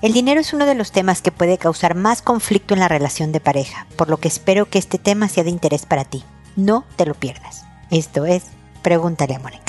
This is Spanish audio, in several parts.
El dinero es uno de los temas que puede causar más conflicto en la relación de pareja, por lo que espero que este tema sea de interés para ti. No te lo pierdas. Esto es Pregúntale a Mónica.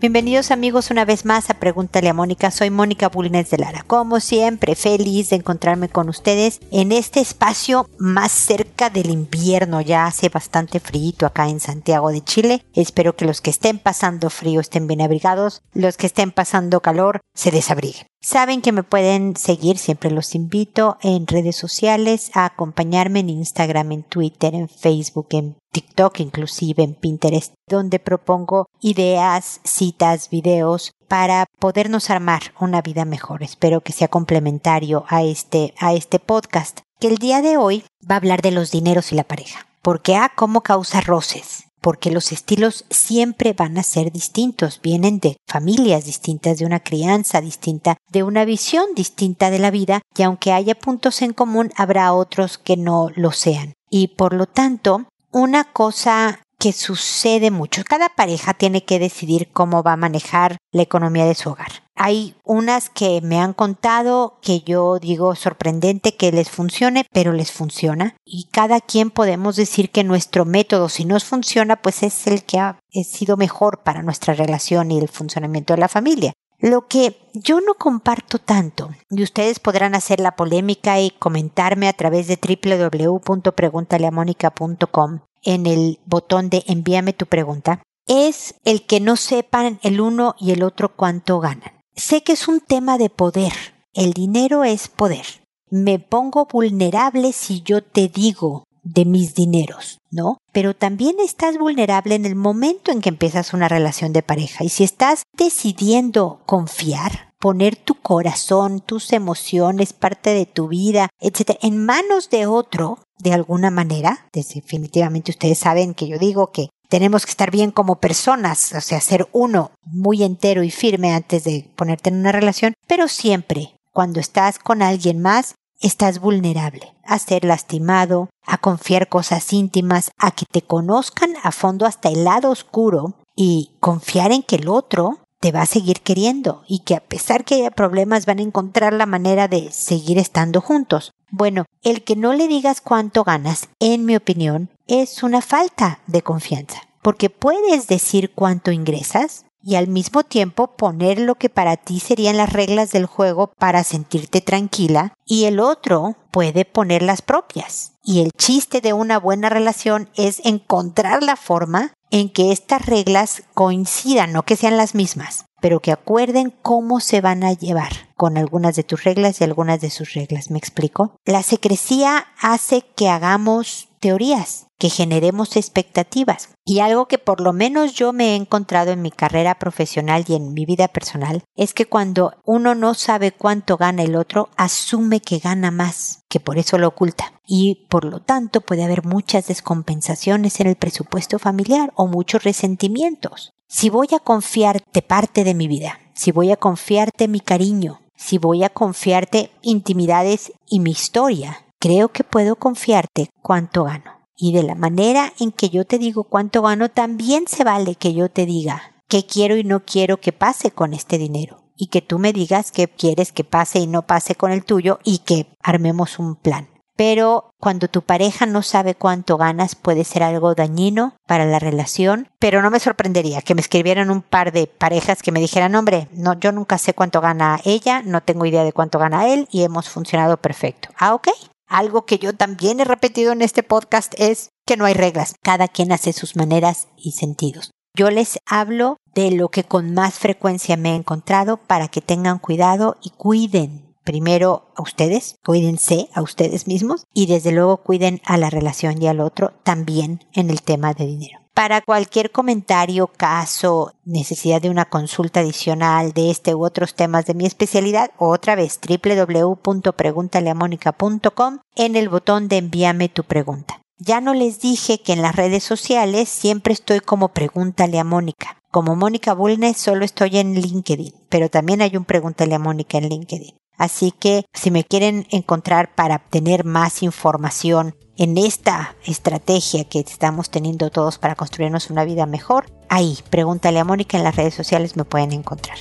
Bienvenidos amigos una vez más a Pregúntale a Mónica. Soy Mónica Bulnes de Lara. Como siempre, feliz de encontrarme con ustedes en este espacio más cerca del invierno. Ya hace bastante frío acá en Santiago de Chile. Espero que los que estén pasando frío estén bien abrigados. Los que estén pasando calor se desabriguen. Saben que me pueden seguir, siempre los invito en redes sociales, a acompañarme en Instagram, en Twitter, en Facebook, en TikTok, inclusive en Pinterest, donde propongo ideas, citas, videos para podernos armar una vida mejor. Espero que sea complementario a este, a este podcast, que el día de hoy va a hablar de los dineros y la pareja. Porque A, cómo causa roces porque los estilos siempre van a ser distintos, vienen de familias distintas, de una crianza distinta, de una visión distinta de la vida, y aunque haya puntos en común, habrá otros que no lo sean. Y por lo tanto, una cosa que sucede mucho. Cada pareja tiene que decidir cómo va a manejar la economía de su hogar. Hay unas que me han contado que yo digo sorprendente que les funcione, pero les funciona. Y cada quien podemos decir que nuestro método, si nos funciona, pues es el que ha sido mejor para nuestra relación y el funcionamiento de la familia. Lo que yo no comparto tanto, y ustedes podrán hacer la polémica y comentarme a través de www.preguntaleamónica.com, en el botón de envíame tu pregunta es el que no sepan el uno y el otro cuánto ganan. Sé que es un tema de poder. El dinero es poder. Me pongo vulnerable si yo te digo de mis dineros, ¿no? Pero también estás vulnerable en el momento en que empiezas una relación de pareja. Y si estás decidiendo confiar, poner tu corazón, tus emociones, parte de tu vida, etcétera, en manos de otro, de alguna manera, definitivamente ustedes saben que yo digo que tenemos que estar bien como personas, o sea, ser uno muy entero y firme antes de ponerte en una relación, pero siempre, cuando estás con alguien más, estás vulnerable a ser lastimado, a confiar cosas íntimas, a que te conozcan a fondo hasta el lado oscuro y confiar en que el otro te va a seguir queriendo y que a pesar que haya problemas van a encontrar la manera de seguir estando juntos. Bueno, el que no le digas cuánto ganas, en mi opinión, es una falta de confianza, porque puedes decir cuánto ingresas y al mismo tiempo poner lo que para ti serían las reglas del juego para sentirte tranquila y el otro puede poner las propias. Y el chiste de una buena relación es encontrar la forma en que estas reglas coincidan, no que sean las mismas, pero que acuerden cómo se van a llevar con algunas de tus reglas y algunas de sus reglas. ¿Me explico? La secrecía hace que hagamos teorías, que generemos expectativas. Y algo que por lo menos yo me he encontrado en mi carrera profesional y en mi vida personal es que cuando uno no sabe cuánto gana el otro, asume que gana más, que por eso lo oculta. Y por lo tanto puede haber muchas descompensaciones en el presupuesto familiar o muchos resentimientos. Si voy a confiarte parte de mi vida, si voy a confiarte mi cariño, si voy a confiarte intimidades y mi historia, creo que puedo confiarte cuánto gano. Y de la manera en que yo te digo cuánto gano, también se vale que yo te diga qué quiero y no quiero que pase con este dinero. Y que tú me digas qué quieres que pase y no pase con el tuyo y que armemos un plan pero cuando tu pareja no sabe cuánto ganas puede ser algo dañino para la relación, pero no me sorprendería que me escribieran un par de parejas que me dijeran, hombre, no, yo nunca sé cuánto gana ella, no tengo idea de cuánto gana él y hemos funcionado perfecto. Ah, ok. Algo que yo también he repetido en este podcast es que no hay reglas, cada quien hace sus maneras y sentidos. Yo les hablo de lo que con más frecuencia me he encontrado para que tengan cuidado y cuiden primero a ustedes, cuídense a ustedes mismos y desde luego cuiden a la relación y al otro también en el tema de dinero. Para cualquier comentario, caso, necesidad de una consulta adicional de este u otros temas de mi especialidad, otra vez www.preguntaleamónica.com en el botón de envíame tu pregunta. Ya no les dije que en las redes sociales siempre estoy como Pregúntale a Mónica. Como Mónica Bulnes solo estoy en LinkedIn, pero también hay un Pregúntale a Mónica en LinkedIn. Así que si me quieren encontrar para obtener más información en esta estrategia que estamos teniendo todos para construirnos una vida mejor, ahí, pregúntale a Mónica en las redes sociales me pueden encontrar.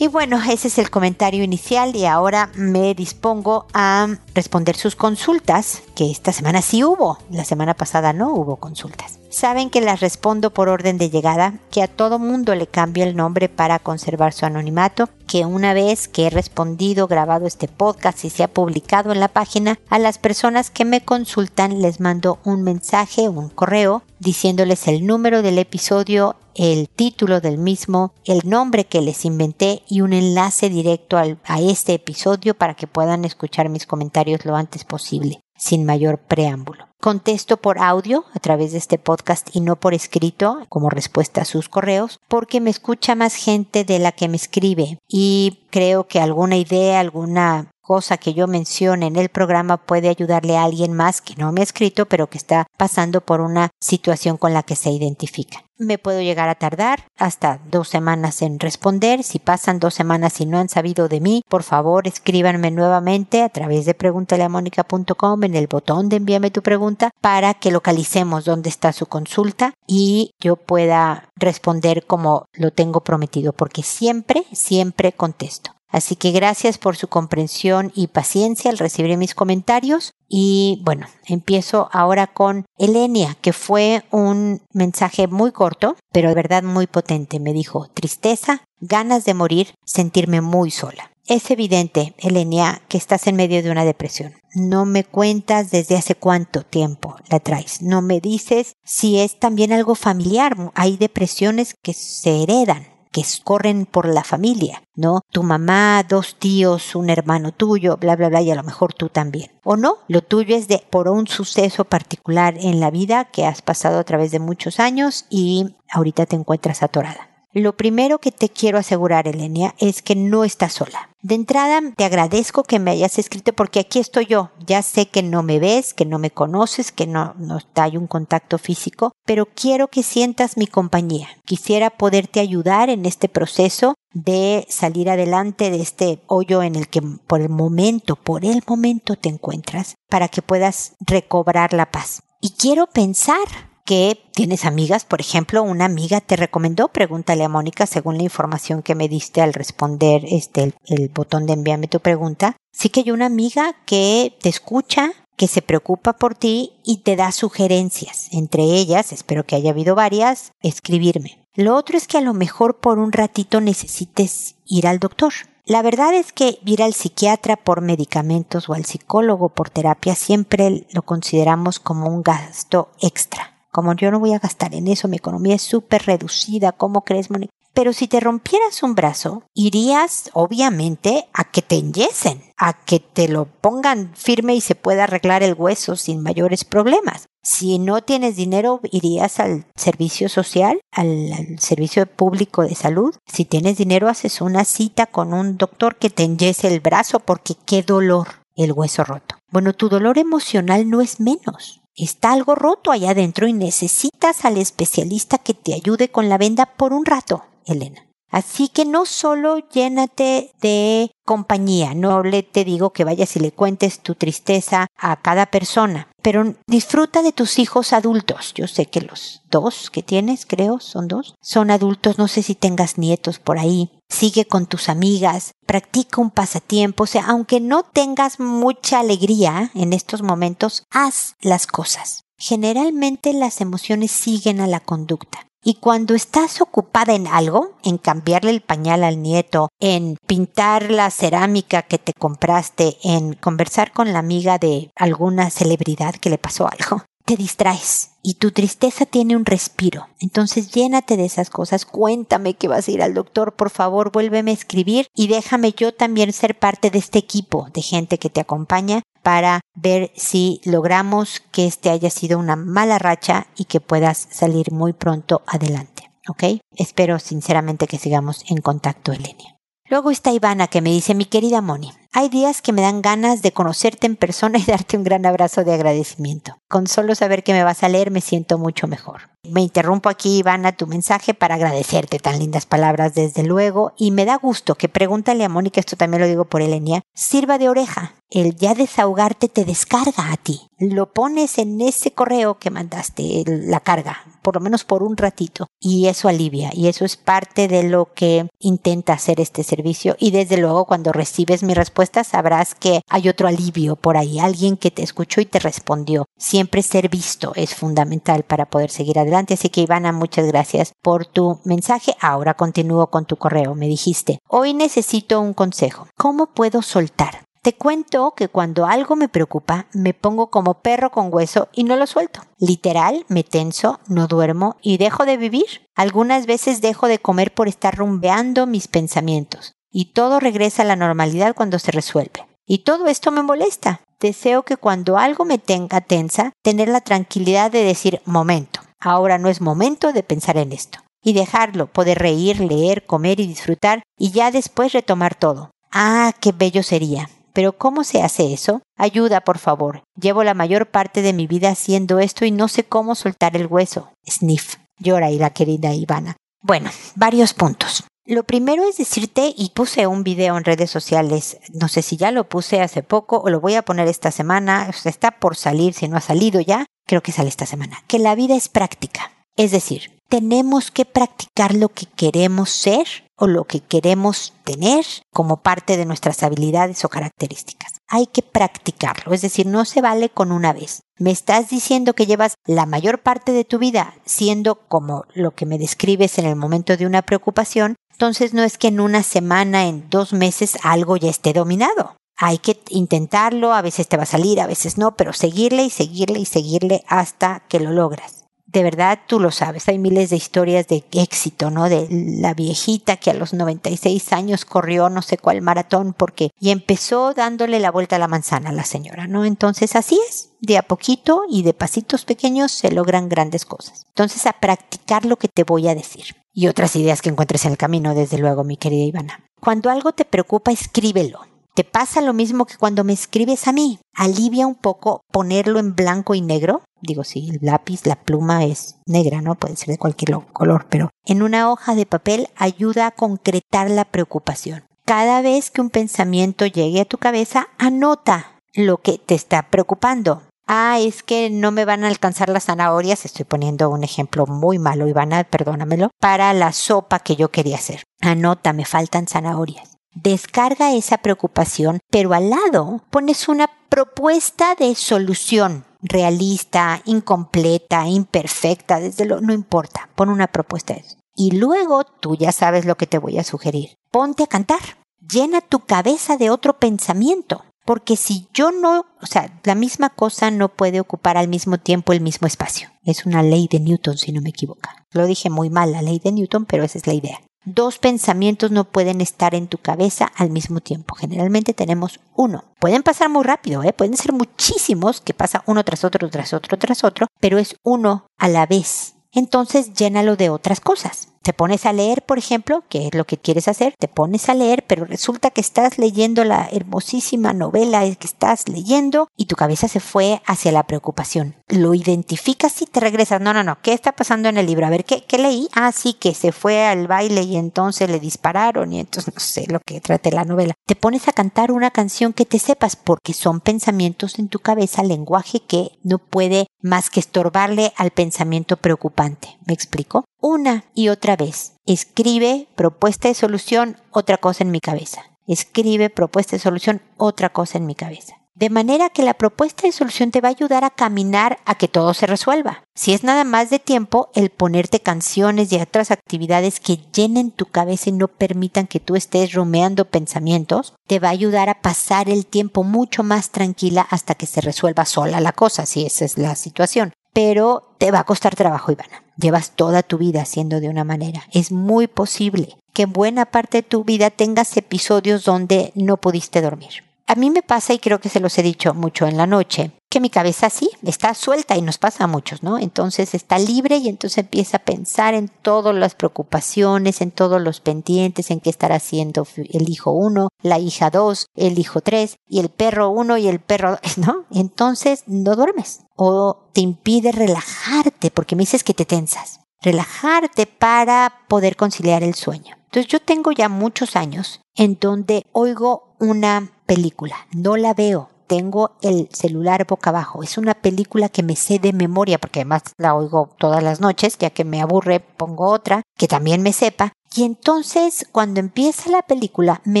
Y bueno, ese es el comentario inicial y ahora me dispongo a responder sus consultas, que esta semana sí hubo, la semana pasada no hubo consultas. Saben que las respondo por orden de llegada, que a todo mundo le cambio el nombre para conservar su anonimato, que una vez que he respondido, grabado este podcast y se ha publicado en la página, a las personas que me consultan les mando un mensaje, un correo, diciéndoles el número del episodio el título del mismo, el nombre que les inventé y un enlace directo a este episodio para que puedan escuchar mis comentarios lo antes posible, sin mayor preámbulo. Contesto por audio a través de este podcast y no por escrito como respuesta a sus correos porque me escucha más gente de la que me escribe y creo que alguna idea, alguna cosa que yo mencione en el programa puede ayudarle a alguien más que no me ha escrito, pero que está pasando por una situación con la que se identifica. Me puedo llegar a tardar hasta dos semanas en responder. Si pasan dos semanas y no han sabido de mí, por favor escríbanme nuevamente a través de preguntaleamónica.com en el botón de envíame tu pregunta para que localicemos dónde está su consulta y yo pueda responder como lo tengo prometido, porque siempre, siempre contesto. Así que gracias por su comprensión y paciencia al recibir mis comentarios. Y bueno, empiezo ahora con Elenia, que fue un mensaje muy corto, pero de verdad muy potente. Me dijo, tristeza, ganas de morir, sentirme muy sola. Es evidente, Elenia, que estás en medio de una depresión. No me cuentas desde hace cuánto tiempo la traes. No me dices si es también algo familiar. Hay depresiones que se heredan que corren por la familia, ¿no? Tu mamá, dos tíos, un hermano tuyo, bla, bla, bla, y a lo mejor tú también. O no, lo tuyo es de por un suceso particular en la vida que has pasado a través de muchos años y ahorita te encuentras atorada. Lo primero que te quiero asegurar, Elenia, es que no estás sola. De entrada, te agradezco que me hayas escrito porque aquí estoy yo. Ya sé que no me ves, que no me conoces, que no, no hay un contacto físico, pero quiero que sientas mi compañía. Quisiera poderte ayudar en este proceso de salir adelante de este hoyo en el que por el momento, por el momento te encuentras, para que puedas recobrar la paz. Y quiero pensar que tienes amigas, por ejemplo, una amiga te recomendó, pregúntale a Mónica según la información que me diste al responder este el, botón de envíame tu pregunta. Sí que hay una amiga que te escucha, que se preocupa por ti y te da sugerencias. Entre ellas, espero que haya habido varias, escribirme. Lo otro es que a lo mejor por un ratito necesites ir al doctor. La verdad es que ir al psiquiatra por medicamentos o al psicólogo por terapia siempre lo consideramos como un gasto extra como yo no voy a gastar en eso, mi economía es súper reducida, ¿cómo crees, Mónica? Pero si te rompieras un brazo, irías obviamente a que te enyesen, a que te lo pongan firme y se pueda arreglar el hueso sin mayores problemas. Si no tienes dinero, irías al servicio social, al, al, servicio público de salud. Si tienes dinero, haces una cita con un doctor que te enyese el brazo porque qué dolor el hueso roto. Bueno, tu dolor emocional no es menos está algo roto allá adentro y necesitas al especialista que te ayude con la venda por un rato, Elena. Así que no solo llénate de compañía, no le te digo que vayas y le cuentes tu tristeza a cada persona, pero disfruta de tus hijos adultos. Yo sé que los dos que tienes, creo, son dos, son adultos, no sé si tengas nietos por ahí. Sigue con tus amigas, practica un pasatiempo, o sea, aunque no tengas mucha alegría en estos momentos, haz las cosas. Generalmente las emociones siguen a la conducta. Y cuando estás ocupada en algo, en cambiarle el pañal al nieto, en pintar la cerámica que te compraste, en conversar con la amiga de alguna celebridad que le pasó algo, te distraes y tu tristeza tiene un respiro. Entonces llénate de esas cosas, cuéntame que vas a ir al doctor, por favor, vuélveme a escribir y déjame yo también ser parte de este equipo de gente que te acompaña para ver si logramos que este haya sido una mala racha y que puedas salir muy pronto adelante. ¿Ok? Espero sinceramente que sigamos en contacto en línea. Luego está Ivana que me dice, mi querida Moni, hay días que me dan ganas de conocerte en persona y darte un gran abrazo de agradecimiento. Con solo saber que me vas a leer me siento mucho mejor. Me interrumpo aquí, Ivana, tu mensaje para agradecerte tan lindas palabras, desde luego, y me da gusto que pregúntale a Mónica, esto también lo digo por Elenia, sirva de oreja. El ya desahogarte te descarga a ti. Lo pones en ese correo que mandaste, la carga, por lo menos por un ratito, y eso alivia, y eso es parte de lo que intenta hacer este servicio. Y desde luego, cuando recibes mi respuesta, sabrás que hay otro alivio por ahí, alguien que te escuchó y te respondió. Siempre ser visto es fundamental para poder seguir adelante Así que Ivana, muchas gracias por tu mensaje. Ahora continúo con tu correo. Me dijiste, hoy necesito un consejo. ¿Cómo puedo soltar? Te cuento que cuando algo me preocupa, me pongo como perro con hueso y no lo suelto. Literal, me tenso, no duermo y dejo de vivir. Algunas veces dejo de comer por estar rumbeando mis pensamientos. Y todo regresa a la normalidad cuando se resuelve. Y todo esto me molesta. Deseo que cuando algo me tenga tensa, tener la tranquilidad de decir, momento, Ahora no es momento de pensar en esto. Y dejarlo, poder reír, leer, comer y disfrutar y ya después retomar todo. Ah, qué bello sería. Pero ¿cómo se hace eso? Ayuda, por favor. Llevo la mayor parte de mi vida haciendo esto y no sé cómo soltar el hueso. Sniff. Llora ahí la querida Ivana. Bueno, varios puntos. Lo primero es decirte, y puse un video en redes sociales, no sé si ya lo puse hace poco o lo voy a poner esta semana, está por salir, si no ha salido ya, creo que sale esta semana, que la vida es práctica. Es decir, tenemos que practicar lo que queremos ser o lo que queremos tener como parte de nuestras habilidades o características. Hay que practicarlo, es decir, no se vale con una vez. Me estás diciendo que llevas la mayor parte de tu vida siendo como lo que me describes en el momento de una preocupación, entonces no es que en una semana, en dos meses algo ya esté dominado hay que intentarlo, a veces te va a salir, a veces no, pero seguirle y seguirle y seguirle hasta que lo logras. De verdad, tú lo sabes, hay miles de historias de éxito, ¿no? De la viejita que a los 96 años corrió no sé cuál maratón porque y empezó dándole la vuelta a la manzana a la señora, ¿no? Entonces así es, de a poquito y de pasitos pequeños se logran grandes cosas. Entonces a practicar lo que te voy a decir y otras ideas que encuentres en el camino, desde luego, mi querida Ivana. Cuando algo te preocupa, escríbelo ¿Te pasa lo mismo que cuando me escribes a mí? Alivia un poco ponerlo en blanco y negro. Digo, si el lápiz, la pluma es negra, ¿no? Puede ser de cualquier color, pero en una hoja de papel ayuda a concretar la preocupación. Cada vez que un pensamiento llegue a tu cabeza, anota lo que te está preocupando. Ah, es que no me van a alcanzar las zanahorias. Estoy poniendo un ejemplo muy malo, Ivana, perdónamelo, para la sopa que yo quería hacer. Anota, me faltan zanahorias. Descarga esa preocupación, pero al lado pones una propuesta de solución realista, incompleta, imperfecta, desde lo no importa, pon una propuesta de eso. Y luego tú ya sabes lo que te voy a sugerir. Ponte a cantar. Llena tu cabeza de otro pensamiento. Porque si yo no, o sea, la misma cosa no puede ocupar al mismo tiempo el mismo espacio. Es una ley de Newton, si no me equivoco. Lo dije muy mal, la ley de Newton, pero esa es la idea. Dos pensamientos no pueden estar en tu cabeza al mismo tiempo. Generalmente tenemos uno. Pueden pasar muy rápido, ¿eh? pueden ser muchísimos que pasa uno tras otro, tras otro, tras otro, pero es uno a la vez. Entonces llénalo de otras cosas. Te pones a leer, por ejemplo, que es lo que quieres hacer, te pones a leer, pero resulta que estás leyendo la hermosísima novela que estás leyendo y tu cabeza se fue hacia la preocupación. Lo identificas y te regresas. No, no, no, ¿qué está pasando en el libro? A ver, ¿qué, leí? Ah, sí, que se fue al baile y entonces le dispararon y entonces no sé lo que trate la novela. Te pones a cantar una canción que te sepas porque son pensamientos en tu cabeza, lenguaje que no puede más que estorbarle al pensamiento preocupante. ¿Me explico? Una y otra vez. Escribe propuesta de solución, otra cosa en mi cabeza. Escribe propuesta de solución, otra cosa en mi cabeza. De manera que la propuesta de solución te va a ayudar a caminar a que todo se resuelva. Si es nada más de tiempo, el ponerte canciones y otras actividades que llenen tu cabeza y no permitan que tú estés rumeando pensamientos, te va a ayudar a pasar el tiempo mucho más tranquila hasta que se resuelva sola la cosa, si esa es la situación. Pero te va a costar trabajo, Ivana. Llevas toda tu vida haciendo de una manera. Es muy posible que en buena parte de tu vida tengas episodios donde no pudiste dormir. A mí me pasa, y creo que se los he dicho mucho en la noche, que mi cabeza sí está suelta y nos pasa a muchos, ¿no? Entonces está libre y entonces empieza a pensar en todas las preocupaciones, en todos los pendientes, en qué estará haciendo el hijo uno, la hija dos, el hijo tres y el perro uno y el perro, ¿no? Entonces no duermes o te impide relajarte porque me dices que te tensas. Relajarte para poder conciliar el sueño. Entonces yo tengo ya muchos años en donde oigo una película, no la veo, tengo el celular boca abajo. Es una película que me sé de memoria porque además la oigo todas las noches, ya que me aburre pongo otra que también me sepa. Y entonces cuando empieza la película me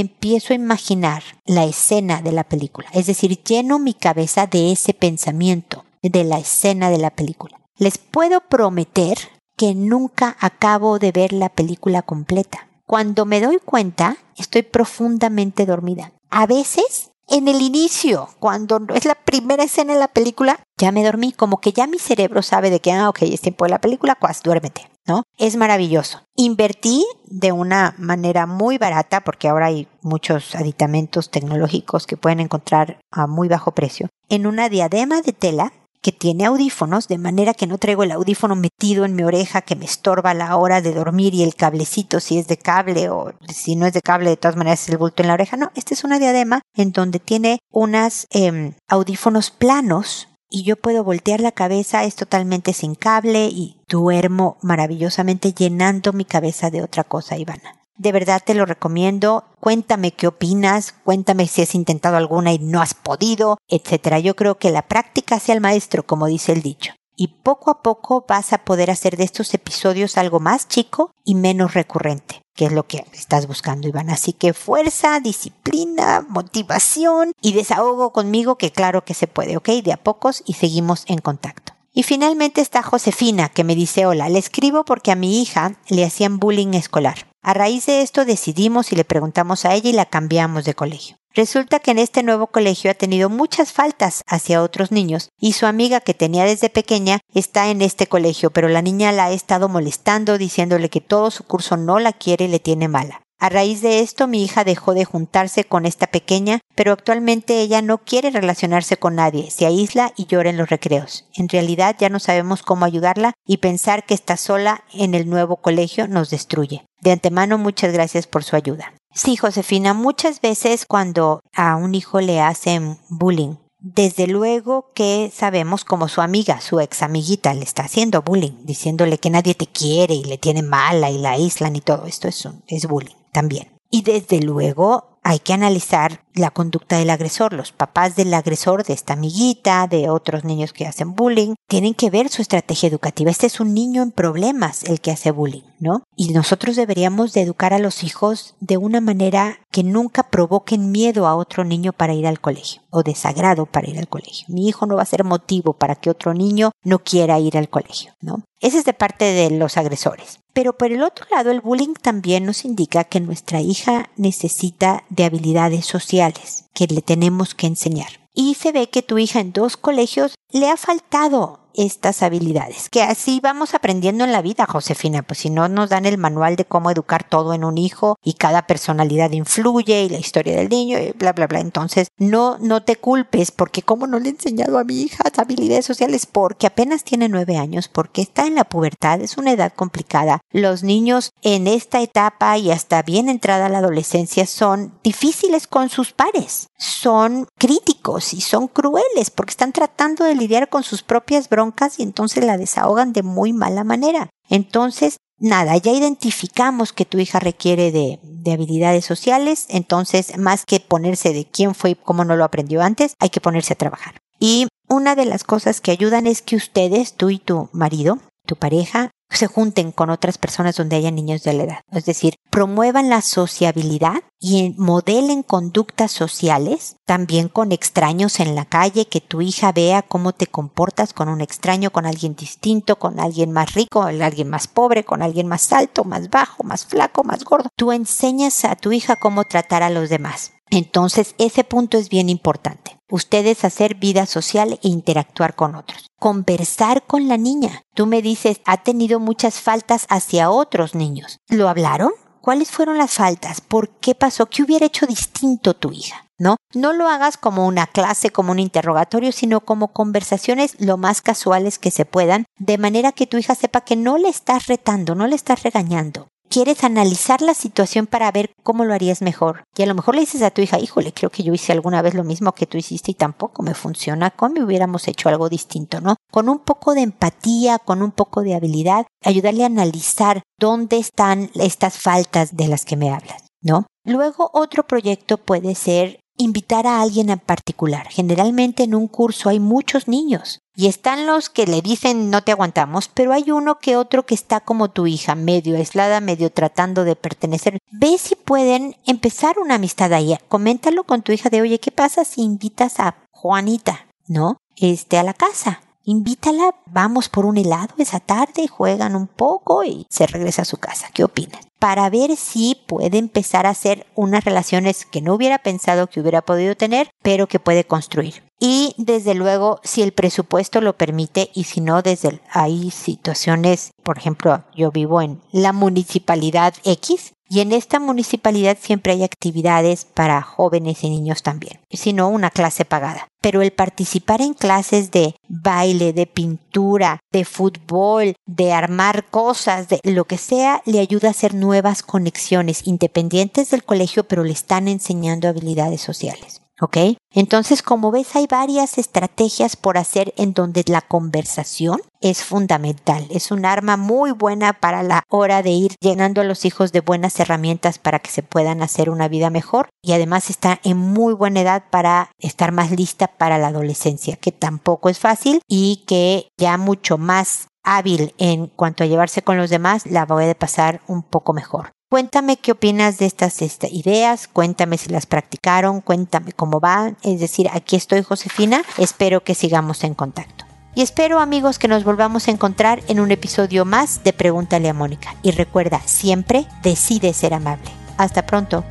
empiezo a imaginar la escena de la película. Es decir, lleno mi cabeza de ese pensamiento, de la escena de la película. Les puedo prometer que nunca acabo de ver la película completa. Cuando me doy cuenta, estoy profundamente dormida. A veces en el inicio, cuando es la primera escena de la película, ya me dormí, como que ya mi cerebro sabe de que, ah, ok, es tiempo de la película, pues duérmete, ¿no? Es maravilloso. Invertí de una manera muy barata, porque ahora hay muchos aditamentos tecnológicos que pueden encontrar a muy bajo precio, en una diadema de tela que tiene audífonos, de manera que no traigo el audífono metido en mi oreja que me estorba la hora de dormir y el cablecito si es de cable o si no es de cable de todas maneras es el bulto en la oreja. No, esta es una diadema en donde tiene unas em, audífonos planos y yo puedo voltear la cabeza, es totalmente sin cable y duermo maravillosamente llenando mi cabeza de otra cosa, Ivana. De verdad te lo recomiendo. Cuéntame qué opinas, cuéntame si has intentado alguna y no has podido, etcétera. Yo creo que la práctica hace al maestro, como dice el dicho. Y poco a poco vas a poder hacer de estos episodios algo más chico y menos recurrente, que es lo que estás buscando, Iván. Así que fuerza, disciplina, motivación y desahogo conmigo, que claro que se puede, ¿ok? De a pocos y seguimos en contacto. Y finalmente está Josefina, que me dice, hola, le escribo porque a mi hija le hacían bullying escolar. A raíz de esto decidimos y le preguntamos a ella y la cambiamos de colegio. Resulta que en este nuevo colegio ha tenido muchas faltas hacia otros niños y su amiga que tenía desde pequeña está en este colegio, pero la niña la ha estado molestando diciéndole que todo su curso no la quiere y le tiene mala. A raíz de esto mi hija dejó de juntarse con esta pequeña, pero actualmente ella no quiere relacionarse con nadie, se aísla y llora en los recreos. En realidad ya no sabemos cómo ayudarla y pensar que está sola en el nuevo colegio nos destruye. De antemano muchas gracias por su ayuda. Sí, Josefina, muchas veces cuando a un hijo le hacen bullying, desde luego que sabemos como su amiga, su ex amiguita, le está haciendo bullying, diciéndole que nadie te quiere y le tiene mala y la aíslan y todo esto es, es bullying también. Y desde luego hay que analizar la conducta del agresor. Los papás del agresor, de esta amiguita, de otros niños que hacen bullying, tienen que ver su estrategia educativa. Este es un niño en problemas el que hace bullying, ¿no? Y nosotros deberíamos de educar a los hijos de una manera que nunca provoquen miedo a otro niño para ir al colegio o desagrado para ir al colegio. Mi hijo no va a ser motivo para que otro niño no quiera ir al colegio, ¿no? Ese es de parte de los agresores. Pero por el otro lado, el bullying también nos indica que nuestra hija necesita de habilidades sociales que le tenemos que enseñar. Y se ve que tu hija en dos colegios le ha faltado estas habilidades, que así vamos aprendiendo en la vida, Josefina, pues si no nos dan el manual de cómo educar todo en un hijo y cada personalidad influye y la historia del niño y bla, bla, bla. Entonces, no, no te culpes porque como no le he enseñado a mi hija habilidades sociales porque apenas tiene nueve años, porque está en la pubertad, es una edad complicada. Los niños en esta etapa y hasta bien entrada la adolescencia son difíciles con sus pares, son críticos y son crueles porque están tratando de lidiar con sus propias bromas y entonces la desahogan de muy mala manera. Entonces, nada, ya identificamos que tu hija requiere de, de, habilidades sociales, entonces más que ponerse de quién fue y cómo no lo aprendió antes, hay que ponerse a trabajar. Y una de las cosas que ayudan es que ustedes, tú y tu marido, tu pareja, se junten con otras personas donde haya niños de la edad. Es decir, promuevan la sociabilidad y modelen conductas sociales, también con extraños en la calle, que tu hija vea cómo te comportas con un extraño, con alguien distinto, con alguien más rico, con alguien más pobre, con alguien más alto, más bajo, más flaco, más gordo. Tú enseñas a tu hija cómo tratar a los demás. Entonces, ese punto es bien importante. Ustedes hacer vida social e interactuar con otros. Conversar con la niña. Tú me dices, ha tenido muchas faltas hacia otros niños. ¿Lo hablaron? ¿Cuáles fueron las faltas? ¿Por qué pasó? ¿Qué hubiera hecho distinto tu hija? ¿no? No lo hagas como una clase, como un interrogatorio, sino como conversaciones lo más casuales que se puedan, de manera que tu hija sepa que no le estás retando, no le estás regañando. Quieres analizar la situación para ver cómo lo harías mejor. Y a lo mejor le dices a tu hija, híjole, creo que yo hice alguna vez lo mismo que tú hiciste y tampoco me funciona. ¿Cómo hubiéramos hecho algo distinto, no? Con un poco de empatía, con un poco de habilidad, ayudarle a analizar dónde están estas faltas de las que me hablas, ¿no? Luego otro proyecto puede ser invitar a alguien en particular. Generalmente en un curso hay muchos niños y están los que le dicen no te aguantamos, pero hay uno que otro que está como tu hija, medio aislada, medio tratando de pertenecer. Ve si pueden empezar una amistad ahí. Coméntalo con tu hija de, oye, ¿qué pasa si invitas a Juanita, ¿no? Este, a la casa invítala, vamos por un helado esa tarde, juegan un poco y se regresa a su casa. ¿Qué opinas? Para ver si puede empezar a hacer unas relaciones que no hubiera pensado que hubiera podido tener, pero que puede construir. Y desde luego, si el presupuesto lo permite y si no, desde hay situaciones, por ejemplo, yo vivo en la municipalidad X y en esta municipalidad siempre hay actividades para jóvenes y niños también, si no una clase pagada. Pero el participar en clases de baile, de pintura, de fútbol, de armar cosas, de lo que sea, le ayuda a hacer nuevas conexiones independientes del colegio, pero le están enseñando habilidades sociales. ¿Ok? Entonces, como ves, hay varias estrategias por hacer en donde la conversación es fundamental. Es un arma muy buena para la hora de ir llenando a los hijos de buenas herramientas para que se puedan hacer una vida mejor y además está en muy buena edad para estar más lista para la adolescencia, que tampoco es fácil y que ya mucho más hábil en cuanto a llevarse con los demás, la puede pasar un poco mejor. Cuéntame qué opinas de estas, ideas, cuéntame si las practicaron, cuéntame cómo van. Es decir, aquí estoy Josefina, espero que sigamos en contacto. Y espero amigos que nos volvamos a encontrar en un episodio más de Pregúntale a Mónica. Y recuerda, siempre decide ser amable. Hasta pronto.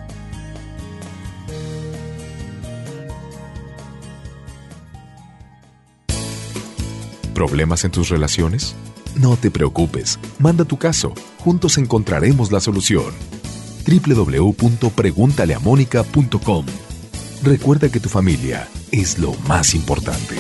¿Problemas en tus relaciones? No te preocupes, manda tu caso, juntos encontraremos la solución. www.preguntaleamónica.com Recuerda que tu familia es lo más importante.